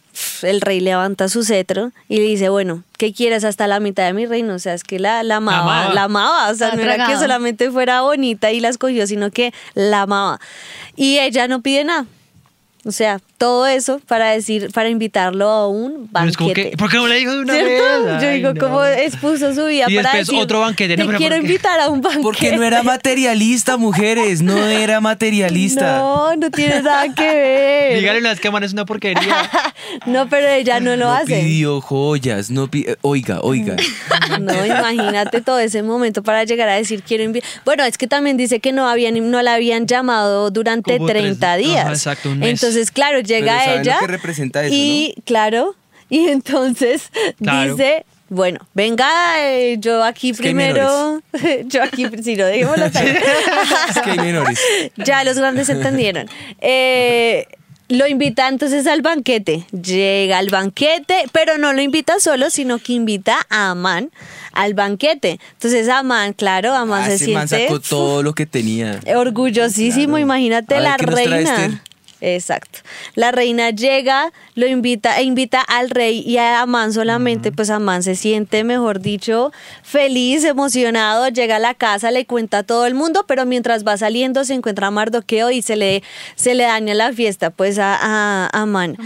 el rey levanta su cetro y le dice, bueno, ¿qué quieres hasta la mitad de mi reino? O sea, es que la, la amaba, amaba. la amaba. O sea, La no era que solamente fuera bonita y la escogió, sino que la amaba. Y ella no pide nada. O sea, todo eso para decir, para invitarlo a un banquete. que, ¿Por qué no le dijo de una ¿Cierto? vez? Yo Ay, digo, no. ¿cómo expuso su vida Y para después decir, otro banquete, ¿no? Te Pero quiero invitar a un banquete. Porque no era materialista, mujeres, no era materialista. No, no tiene nada que ver. Dígale las cámaras es una porquería. No, pero ella no lo no hace. pidió joyas, no pi- eh, Oiga, oiga. No, imagínate todo ese momento para llegar a decir quiero invitar. Bueno, es que también dice que no habían no la habían llamado durante Como tres- 30 ajá, días. exacto, un mes. Entonces, claro, llega Pero ¿saben ella lo que representa eso, y claro, y entonces Claro. dice bueno, venga, eh, yo aquí Es que hay primero, yo aquí, si no, dejémoslo. Es que hay menores. ya los grandes entendieron. Eh, lo invita entonces al banquete. Llega al banquete, pero no lo invita solo, sino que invita a Amán al banquete. Entonces Amán, claro, Amán Ah, se ese man siente sacó todo lo que tenía. orgullosísimo, Claro. imagínate A ver, la ¿qué nos trae reina. Exacto. La reina llega, lo invita e invita al rey y a Amán solamente, pues Amán se siente, mejor dicho, feliz, emocionado, llega a la casa, le cuenta a todo el mundo, pero mientras va saliendo se encuentra a Mardoqueo y se le, se le daña la fiesta pues a, a Amán.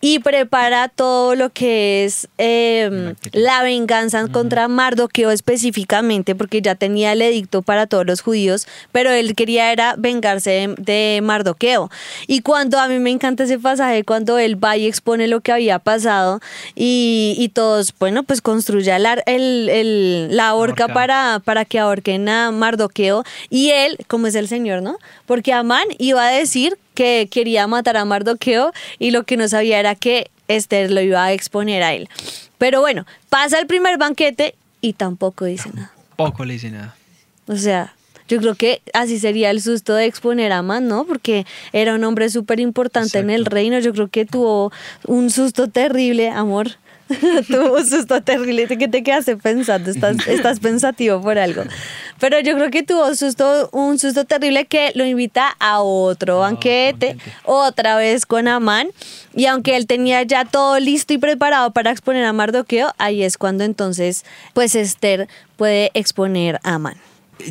Y prepara todo lo que es eh, la venganza contra Mardoqueo específicamente, porque ya tenía el edicto para todos los judíos, pero él quería era vengarse de, de Mardoqueo. Y cuando a mí me encanta ese pasaje, cuando él va y expone lo que había pasado y, y todos, bueno, pues construye el, ar- el- el- la horca horca. para, para que ahorquen a Mardoqueo y él, como es el Señor, ¿no? Porque Amán iba a decir que quería matar a Mardoqueo y lo que no sabía era que Esther lo iba a exponer a él. Pero bueno, pasa el primer banquete y tampoco dice nada. Poco le dice nada. O sea, yo creo que así sería el susto de exponer a Amán, ¿no? Porque era un hombre súper importante en el reino. Yo creo que tuvo un susto terrible, amor. Tuvo un susto terrible que te quedaste pensando, estás, estás pensativo por algo. Pero yo creo que tuvo un susto, un susto terrible que lo invita a otro banquete, otra vez con Amán. Y aunque él tenía ya todo listo y preparado para exponer a Mardoqueo, ahí es cuando entonces, pues Esther puede exponer a Amán.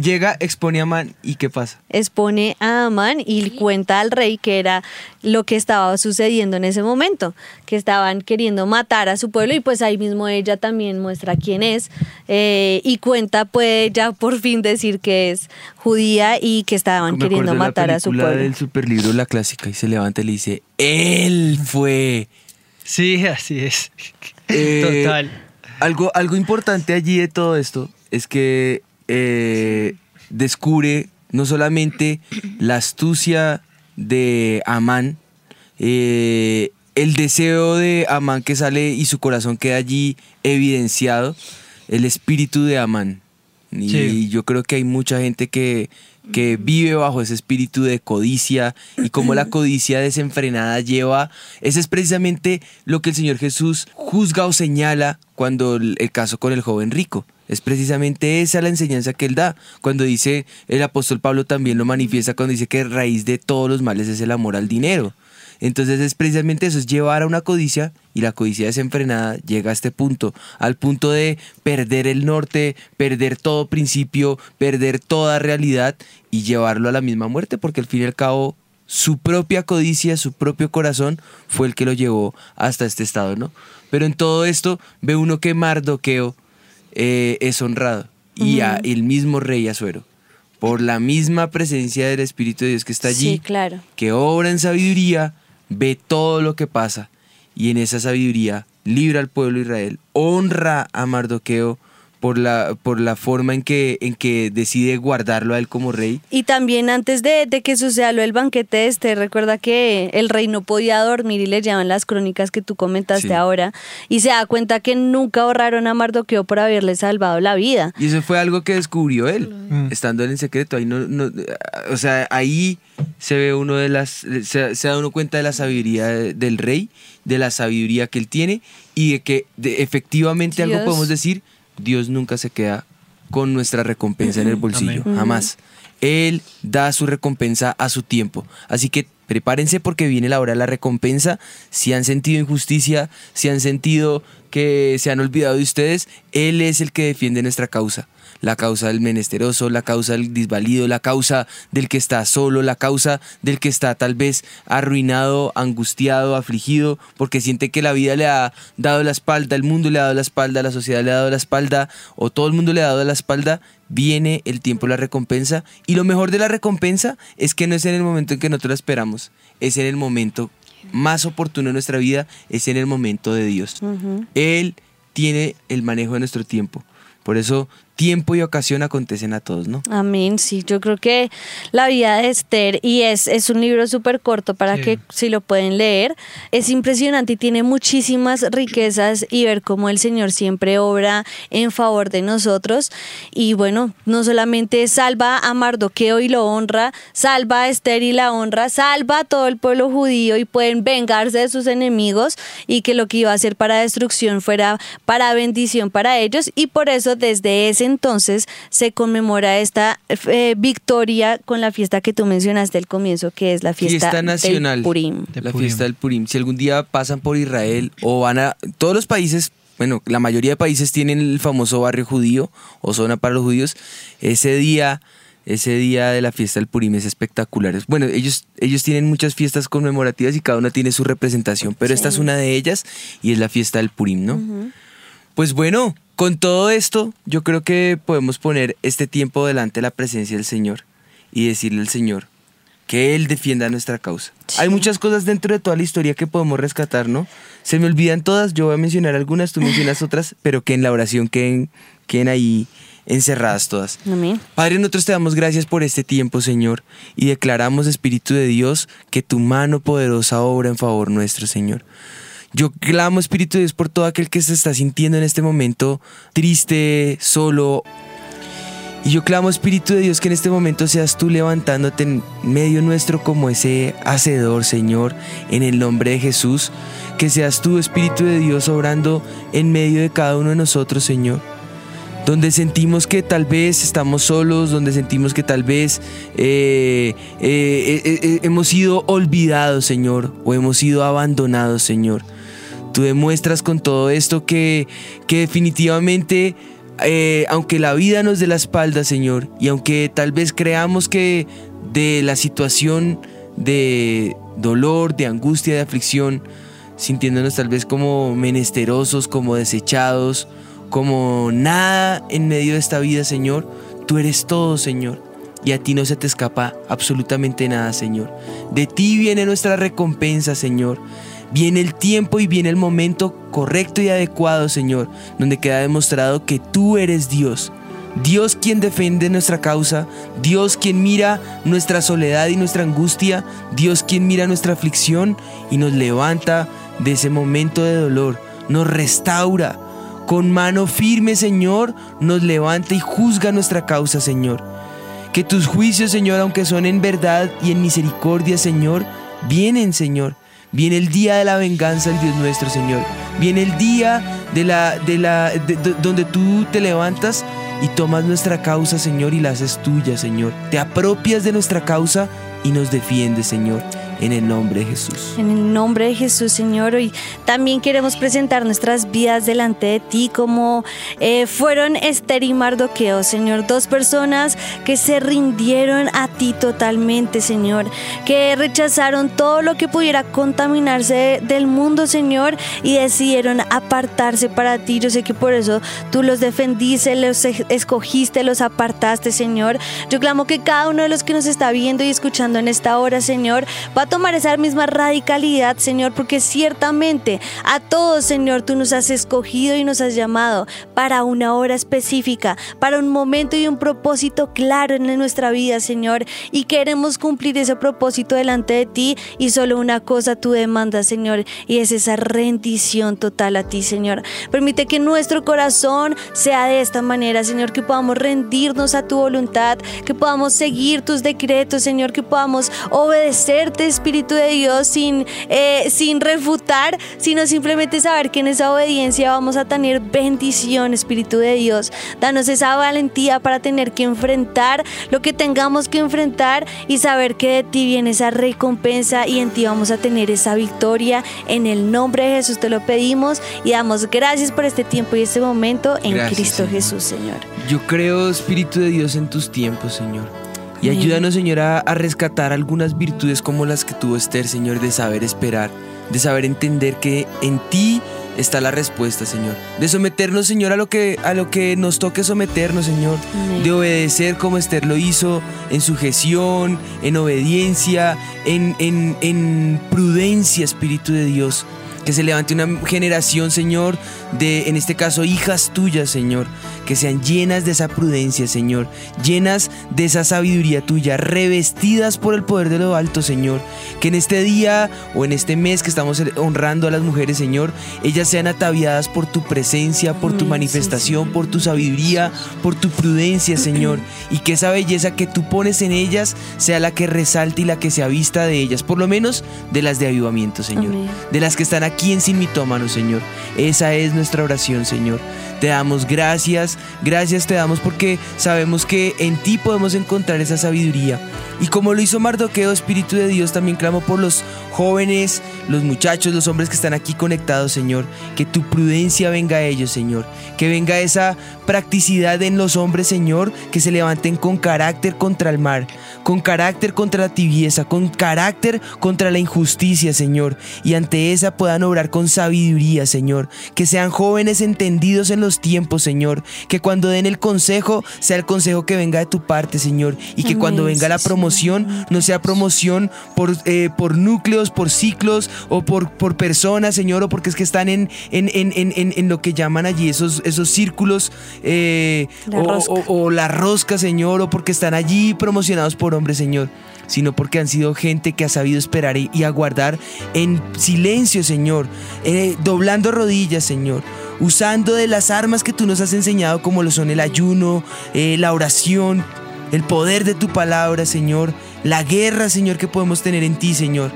Llega, expone a Amán y ¿qué pasa? expone a Amán y cuenta al rey que era lo que estaba sucediendo en ese momento, que estaban queriendo matar a su pueblo y pues ahí mismo ella también muestra quién es eh, y cuenta, puede ya por fin decir que es judía y que estaban Me queriendo matar a su pueblo. del superlibro La Clásica y se levanta y le dice, él fue. Sí, así es. Eh, Total. Algo, algo importante allí de todo esto es que eh, descubre no solamente la astucia de Amán, eh, el deseo de Amán que sale y su corazón queda allí evidenciado, el espíritu de Amán. Y Sí. yo creo que hay mucha gente que, que vive bajo ese espíritu de codicia y como la codicia desenfrenada lleva, ese es precisamente lo que el Señor Jesús juzga o señala cuando el caso con el joven rico. Es precisamente esa la enseñanza que él da. Cuando dice, el apóstol Pablo también lo manifiesta cuando dice que raíz de todos los males es el amor al dinero. Entonces es precisamente eso, es llevar a una codicia y la codicia desenfrenada llega a este punto, al punto de perder el norte, perder todo principio, perder toda realidad y llevarlo a la misma muerte, porque al fin y al cabo su propia codicia, su propio corazón fue el que lo llevó hasta este estado, ¿no? Pero en todo esto ve uno que Mardoqueo eh, es honrado y a- el mismo rey Azuero, por la misma presencia del Espíritu de Dios que está allí, Sí, claro. que obra en sabiduría, ve todo lo que pasa y en esa sabiduría libra al pueblo de Israel, honra a Mardoqueo por la, por la forma en que, en que decide guardarlo a él como rey. Y también antes de, de que suceda lo del banquete este, recuerda que el rey no podía dormir y le llaman las crónicas que tú comentaste Sí. ahora y se da cuenta que nunca ahorraron a Mardoqueo por haberle salvado la vida. Y eso fue algo que descubrió él, estando él en secreto. Ahí no, no- o sea, ahí se ve uno de las, se, se da uno cuenta de la sabiduría de- del rey, de la sabiduría que él tiene y de que de- efectivamente algo podemos decir, Dios nunca se queda con nuestra recompensa en el bolsillo, Amén. jamás. Él da su recompensa a su tiempo. Así que prepárense porque viene la hora de la recompensa. Si han sentido injusticia, si han sentido que se han olvidado de ustedes, Él es el que defiende nuestra causa. La causa del menesteroso, la causa del desvalido, la causa del que está solo, la causa del que está tal vez arruinado, angustiado, afligido, porque siente que la vida le ha dado la espalda, el mundo le ha dado la espalda, la sociedad le ha dado la espalda, o todo el mundo le ha dado la espalda, viene el tiempo la recompensa. Y lo mejor de la recompensa es que no es en el momento en que nosotros la esperamos, es en el momento más oportuno de nuestra vida, es en el momento de Dios. Él tiene el manejo de nuestro tiempo. Por eso, tiempo y ocasión acontecen a todos, ¿no? Amén, sí, yo creo que la vida de Esther, y es, es un libro súper corto para Sí. que si lo pueden leer, es impresionante y tiene muchísimas riquezas y ver cómo el Señor siempre obra en favor de nosotros. Y bueno, no solamente salva a Mardoqueo y lo honra, salva a Esther y la honra, salva a todo el pueblo judío y pueden vengarse de sus enemigos y que lo que iba a ser para destrucción fuera para bendición para ellos y por eso desde ese entonces se conmemora esta eh, victoria con la fiesta que tú mencionaste al comienzo que es la fiesta, Fiesta nacional. del Purim. De la Purim. fiesta del Purim. Si algún día pasan por Israel o van a... Todos los países, bueno, la mayoría de países tienen el famoso barrio judío o zona para los judíos. Ese día, ese día de la fiesta del Purim es espectacular. Bueno, ellos, ellos tienen muchas fiestas conmemorativas y cada una tiene su representación, pero esta es una de ellas y es la fiesta del Purim, ¿no? Pues bueno, con todo esto, yo creo que podemos poner este tiempo delante de la presencia del Señor y decirle al Señor que Él defienda nuestra causa. Hay muchas cosas dentro de toda la historia que podemos rescatar, ¿no? Se me olvidan todas, yo voy a mencionar algunas, tú mencionas otras, pero que en la oración queden, queden ahí encerradas todas. Amén. Padre, nosotros te damos gracias por este tiempo, Señor, y declaramos, Espíritu de Dios, que tu mano poderosa obra en favor nuestro, Señor. Yo clamo, Espíritu de Dios, por todo aquel que se está sintiendo en este momento triste, solo. Y yo clamo, Espíritu de Dios, que en este momento seas tú levantándote en medio nuestro como ese hacedor, Señor, en el nombre de Jesús. que seas tú, Espíritu de Dios, obrando en medio de cada uno de nosotros, Señor. Donde sentimos que tal vez estamos solos, donde sentimos que tal vez eh, eh, eh, hemos sido olvidados, Señor, o hemos sido abandonados, Señor. Tú demuestras con todo esto que, que definitivamente, eh, aunque la vida nos dé la espalda, Señor, y aunque tal vez creamos que de la situación de dolor, de angustia, de aflicción, sintiéndonos tal vez como menesterosos, como desechados, como nada en medio de esta vida, Señor, tú eres todo, Señor. Y a ti no se te escapa absolutamente nada, Señor. De ti viene nuestra recompensa, Señor. Viene el tiempo y viene el momento correcto y adecuado, Señor, donde queda demostrado que tú eres Dios. Dios quien defiende nuestra causa, Dios quien mira nuestra soledad y nuestra angustia, Dios quien mira nuestra aflicción y nos levanta de ese momento de dolor, nos restaura. Con mano firme, Señor, nos levanta y juzga nuestra causa, Señor. Que tus juicios, Señor, aunque son en verdad y en misericordia, Señor, vienen, Señor. Viene el día de la venganza del Dios nuestro, Señor. Viene el día de la, de la, de- de- donde tú te levantas y tomas nuestra causa, Señor, y la haces tuya, Señor. Te apropias de nuestra causa y nos defiendes, Señor, en el nombre de Jesús. En el nombre de Jesús, Señor, hoy también queremos presentar nuestras vidas delante de ti como eh, fueron Esther y Mardoqueo, Señor, dos personas que se rindieron a ti totalmente, Señor, que rechazaron todo lo que pudiera contaminarse del mundo, Señor, y decidieron apartarse para ti. Yo sé que por eso tú los defendiste, los escogiste, los apartaste, Señor. Yo clamo que cada uno de los que nos está viendo y escuchando en esta hora, Señor, va tomar esa misma radicalidad, Señor, porque ciertamente a todos, Señor, tú nos has escogido y nos has llamado para una hora específica, para un momento y un propósito claro en nuestra vida, Señor, y queremos cumplir ese propósito delante de ti y solo una cosa tú demandas, Señor, y es esa rendición total a ti, Señor. Permite que nuestro corazón sea de esta manera, Señor, que podamos rendirnos a tu voluntad, que podamos seguir tus decretos, Señor, que podamos obedecerte, Espíritu de Dios, sin, eh, sin refutar, sino simplemente saber que en esa obediencia vamos a tener bendición, Espíritu de Dios. Danos esa valentía para tener que enfrentar lo que tengamos que enfrentar y saber que de ti viene esa recompensa y en ti vamos a tener esa victoria. En el nombre de Jesús te lo pedimos y damos gracias por este tiempo y este momento en Gracias, Cristo Señor. Jesús, Señor. Yo creo, Espíritu de Dios, en tus tiempos, Señor. Y ayúdanos, Señor, a, a rescatar algunas virtudes como las que tuvo Esther, Señor, de saber esperar, de saber entender que en ti está la respuesta, Señor. De someternos, Señor, a lo que, a lo que nos toque someternos, Señor. Amén. De obedecer como Esther lo hizo, en sujeción, en obediencia, en, en, en prudencia, Espíritu de Dios. Que se levante una generación, Señor, de, en este caso, hijas tuyas, Señor, que sean llenas de esa prudencia, Señor, llenas de esa sabiduría tuya, revestidas por el poder de lo alto, Señor. Que en este día o en este mes que estamos honrando a las mujeres, Señor, ellas sean ataviadas por tu presencia, por tu manifestación, por tu sabiduría, por tu prudencia, Señor. Y que esa belleza que tú pones en ellas sea la que resalte y la que sea vista de ellas, por lo menos de las de avivamiento, Señor Amén. de las que están aquí en Sin Mitómano, Señor. Esa es nuestra oración, Señor. Te damos gracias, gracias te damos porque sabemos que en ti podemos encontrar esa sabiduría. Y como lo hizo Mardoqueo, Espíritu de Dios, también clamo por los jóvenes, los muchachos, los hombres que están aquí conectados, Señor. Que tu prudencia venga a ellos, Señor. Que venga esa practicidad en los hombres, Señor, que se levanten con carácter contra el mar, con carácter contra la tibieza, con carácter contra la injusticia, Señor. Y ante esa puedan obrar con sabiduría, Señor. Que sean jóvenes entendidos en los tiempos, Señor. Que cuando den el consejo, sea el consejo que venga de tu parte, Señor. Y que Amén, cuando venga la promoción, no sea promoción por, eh, por núcleos, por ciclos o por, por personas, Señor, o porque es que están en, en, en, en, en- lo que llaman allí esos, esos círculos eh, La o, rosca. o- o la rosca, Señor, o porque están allí promocionados por hombres, Señor sino porque han sido gente que ha sabido esperar y, aguardar en silencio, Señor, eh, doblando rodillas, Señor, usando de las armas que tú nos has enseñado, como lo son el ayuno, eh, la oración, el poder de tu palabra, Señor, la guerra, Señor, que podemos tener en ti, Señor.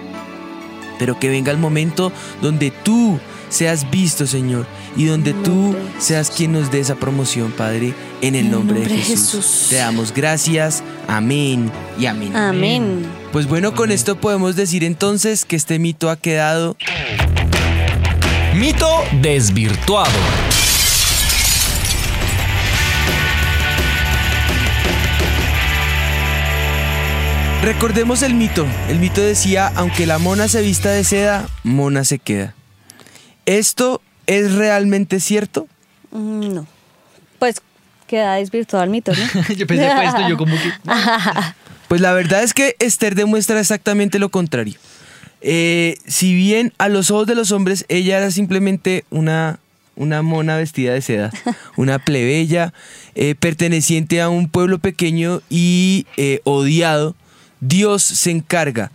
pero que venga el momento donde tú seas visto, Señor, y donde tú seas quien nos dé esa promoción, Padre, en el nombre, de Jesús. Te damos gracias, amén y amén. Amén. Pues bueno, con esto podemos decir entonces que este mito ha quedado Mito desvirtuado. Recordemos el mito. El mito decía, aunque la mona se vista de seda, mona se queda. ¿Esto es realmente cierto? Mm, No. Pues queda desvirtuado el mito, ¿no? yo pensé pues esto, yo como que... Pues la verdad es que Esther demuestra exactamente lo contrario. Eh, si bien a los ojos de los hombres ella era simplemente una, una mona vestida de seda, una plebeya, eh, perteneciente a un pueblo pequeño y eh, odiado, Dios se encarga,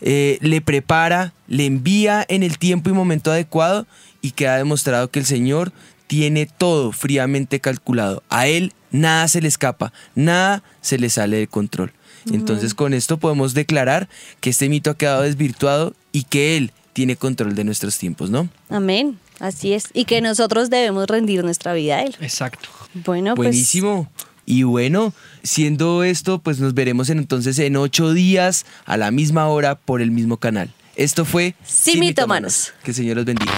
eh, le prepara, le envía en el tiempo y momento adecuado y queda demostrado que el Señor tiene todo fríamente calculado. A Él nada se le escapa, nada se le sale de control. Entonces con esto podemos declarar que este mito ha quedado desvirtuado y que Él tiene control de nuestros tiempos, ¿no? Amén. Así es. Y que nosotros debemos rendir nuestra vida a Él. Exacto. Bueno, pues. Buenísimo. Y bueno, siendo esto, pues nos veremos en- entonces en ocho días a la misma hora por el mismo canal. Esto fue Sin Mitómanos. Que el Señor los bendiga.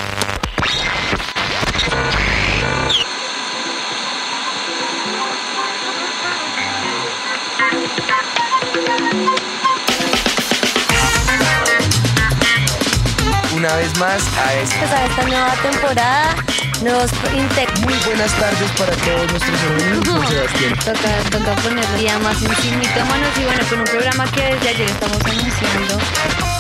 Una vez más a esta Pues a esta nueva temporada nos muy buenas tardes para todos nuestros amigos. Sebastián. toca, toca ponerle día más Sin Mitómanos y bueno, con un programa que desde ayer estamos anunciando